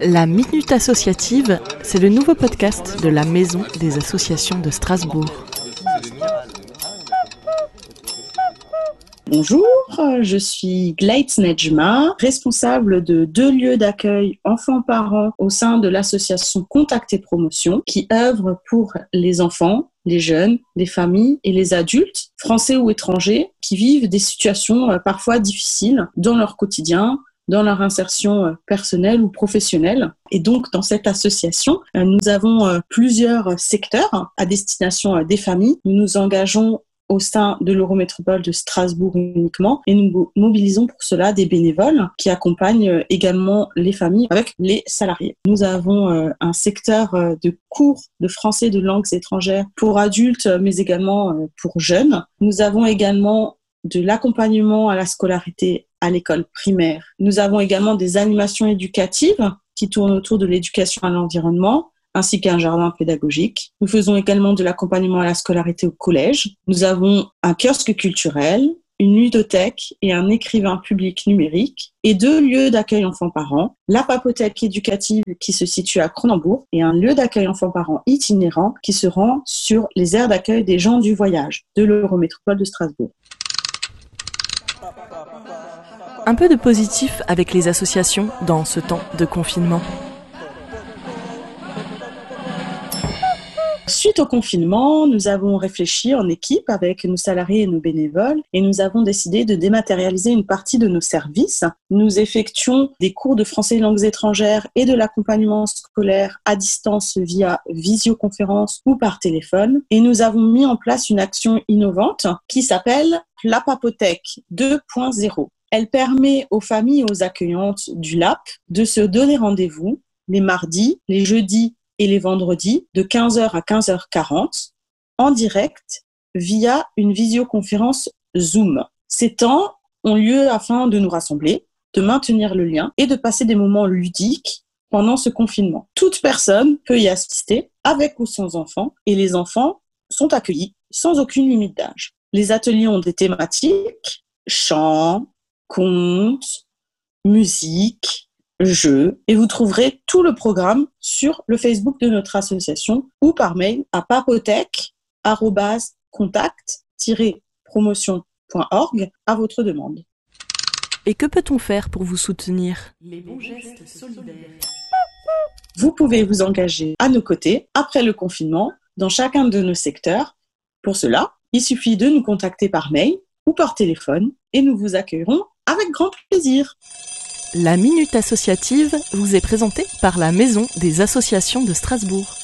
La Minute Associative, c'est le nouveau podcast de la Maison des Associations de Strasbourg. Bonjour, je suis Gleitz Nejma, responsable de deux lieux d'accueil enfants-parents au sein de l'association Contact et Promotion qui œuvre pour les enfants, les jeunes, les familles et les adultes, français ou étrangers, qui vivent des situations euh, parfois difficiles dans leur quotidien, dans leur insertion euh, personnelle ou professionnelle. Et donc, dans cette association, euh, nous avons euh, plusieurs secteurs à destination des familles. Nous nous engageons au sein de l'Eurométropole de Strasbourg uniquement et nous mobilisons pour cela des bénévoles qui accompagnent également les familles avec les salariés. Nous avons un secteur de cours de français de langues étrangères pour adultes mais également pour jeunes. Nous avons également de l'accompagnement à la scolarité à l'école primaire. Nous avons également des animations éducatives qui tournent autour de l'éducation à l'environnement, ainsi qu'un jardin pédagogique. Nous faisons également de l'accompagnement à la scolarité au collège. Nous avons un kiosque culturel, une ludothèque et un écrivain public numérique et deux lieux d'accueil enfants-parents, la papothèque éducative qui se situe à Cronenbourg et un lieu d'accueil enfants-parents itinérant qui se rend sur les aires d'accueil des gens du voyage de l'Eurométropole de Strasbourg. Un peu de positif avec les associations dans ce temps de confinement. Suite au confinement, nous avons réfléchi en équipe avec nos salariés et nos bénévoles et nous avons décidé de dématérialiser une partie de nos services. Nous effectuons des cours de français et langues étrangères et de l'accompagnement scolaire à distance via visioconférence ou par téléphone et nous avons mis en place une action innovante qui s'appelle la Papothèque 2.0. Elle permet aux familles et aux accueillantes du LAP de se donner rendez-vous les mardis, les jeudis et les vendredis de 15h à 15h40 en direct via une visioconférence Zoom. Ces temps ont lieu afin de nous rassembler, de maintenir le lien et de passer des moments ludiques pendant ce confinement. Toute personne peut y assister avec ou sans enfants et les enfants sont accueillis sans aucune limite d'âge. Les ateliers ont des thématiques, chant, contes, musique, jeux, et vous trouverez tout le programme sur le Facebook de notre association ou par mail à papotech-contact-promotion.org à votre demande. Et que peut-on faire pour vous soutenir? Les bons gestes solidaires. Vous pouvez vous engager à nos côtés après le confinement dans chacun de nos secteurs. Pour cela, il suffit de nous contacter par mail ou par téléphone et nous vous accueillerons avec grand plaisir. La Minute Associative vous est présentée par la Maison des Associations de Strasbourg.